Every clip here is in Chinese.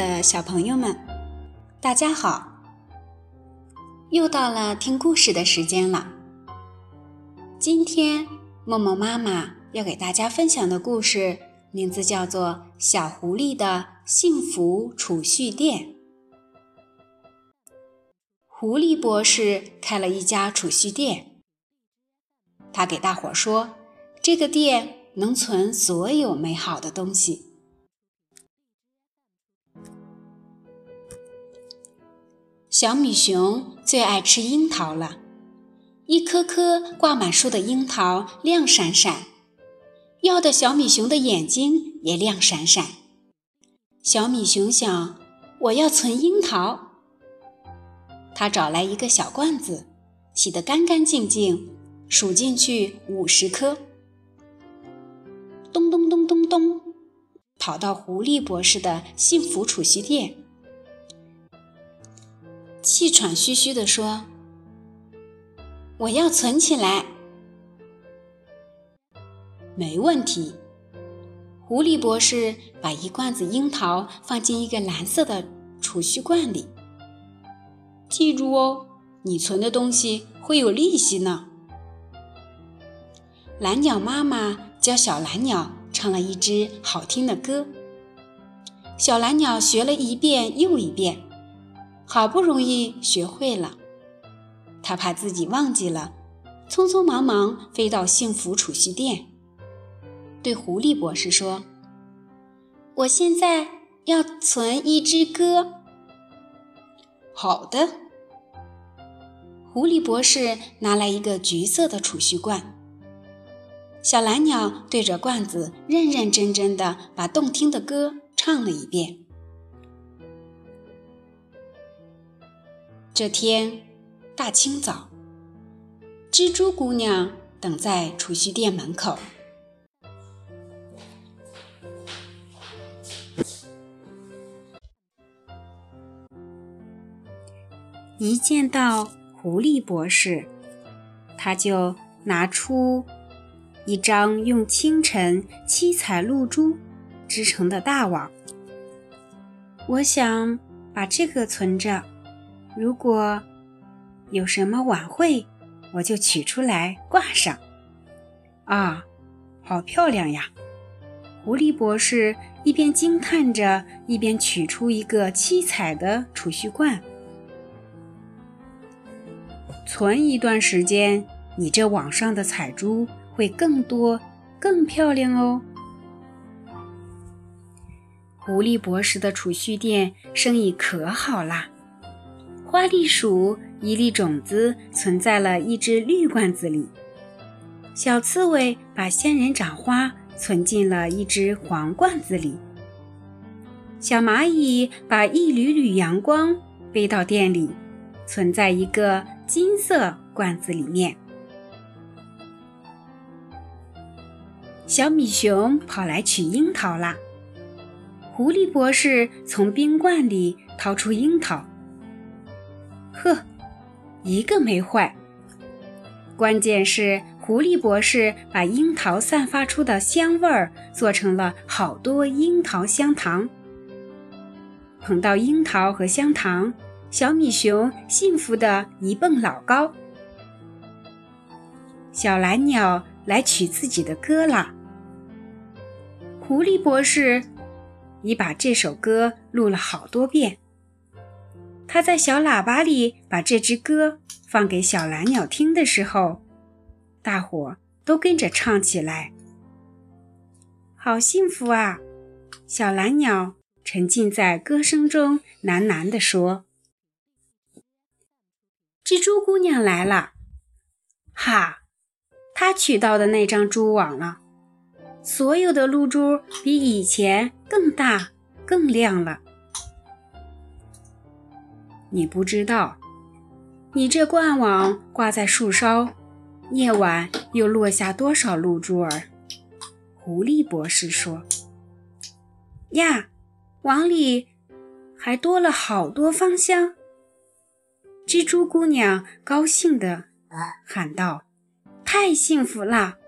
的小朋友们，大家好！又到了听故事的时间了。今天默默妈妈要给大家分享的故事名字叫做《小狐狸的幸福储蓄店》。狐狸博士开了一家储蓄店，他给大伙说：“这个店能存所有美好的东西。”小米熊最爱吃樱桃了，一颗颗挂满树的樱桃亮闪闪，要的小米熊的眼睛也亮闪闪。小米熊想：“我要存樱桃。”他找来一个小罐子，洗得干干净净，数进去五十颗。咚咚咚咚咚，跑到狐狸博士的幸福储蓄店。气喘吁吁地说：“我要存起来。”没问题。狐狸博士把一罐子樱桃放进一个蓝色的储蓄罐里。记住哦，你存的东西会有利息呢。蓝鸟妈妈教小蓝鸟唱了一支好听的歌，小蓝鸟学了一遍又一遍。好不容易学会了，他怕自己忘记了，匆匆忙忙飞到幸福储蓄店，对狐狸博士说：“我现在要存一只歌。”好的。狐狸博士拿来一个橘色的储蓄罐，小蓝鸟对着罐子认认真真的把动听的歌唱了一遍。这天大清早，蜘蛛姑娘等在储蓄店门口。一见到狐狸博士，他就拿出一张用清晨七彩露珠织成的大网。我想把这个存着。如果有什么晚会，我就取出来挂上。啊，好漂亮呀！狐狸博士一边惊叹着，一边取出一个七彩的储蓄罐。存一段时间，你这网上的彩珠会更多、更漂亮哦。狐狸博士的储蓄店生意可好啦！花栗鼠一粒种子存在了一只绿罐子里，小刺猬把仙人掌花存进了一只黄罐子里，小蚂蚁把一缕缕阳光背到店里，存在一个金色罐子里面。小米熊跑来取樱桃啦，狐狸博士从冰罐里掏出樱桃。呵，一个没坏。关键是狐狸博士把樱桃散发出的香味儿做成了好多樱桃香糖。捧到樱桃和香糖，小米熊幸福的一蹦老高。小蓝鸟来取自己的歌啦。狐狸博士已把这首歌录了好多遍。他在小喇叭里把这支歌放给小蓝鸟听的时候，大伙都跟着唱起来。好幸福啊！小蓝鸟沉浸在歌声中，喃喃地说：“蜘蛛姑娘来了，哈，她取到的那张蛛网了，所有的露珠比以前更大、更亮了。”你不知道，你这罐网挂在树梢，夜晚又落下多少露珠儿？狐狸博士说：“呀，网里还多了好多芳香。”蜘蛛姑娘高兴地喊道：“太幸福了！”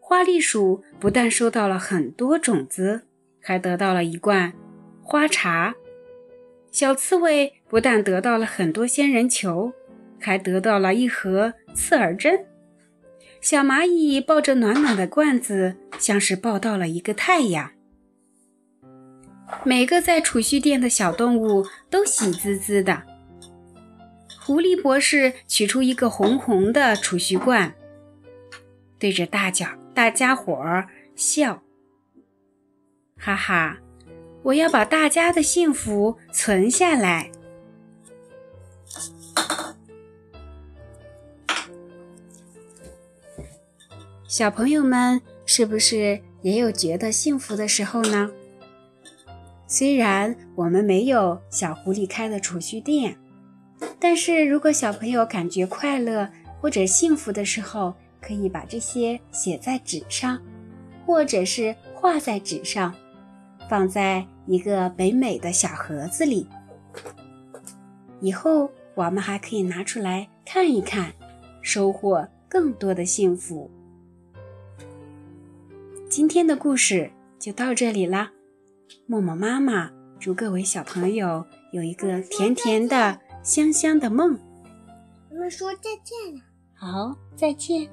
花栗鼠不但收到了很多种子，还得到了一罐。花茶。小刺猬不但得到了很多仙人球，还得到了一盒刺耳针。小蚂蚁抱着暖暖的罐子，像是抱到了一个太阳。每个在储蓄店的小动物都喜滋滋的。狐狸博士取出一个红红的储蓄罐，对着大脚大家伙儿笑：“哈哈，我要把大家的幸福存下来。”小朋友们是不是也有觉得幸福的时候呢？虽然我们没有小狐狸开的储蓄店，但是如果小朋友感觉快乐或者幸福的时候，可以把这些写在纸上，或者是画在纸上，放在一个美美的小盒子里。以后我们还可以拿出来看一看，收获更多的幸福。今天的故事就到这里啦。默默妈妈祝各位小朋友有一个甜甜的、香香的梦。我们说再见了。好，再见。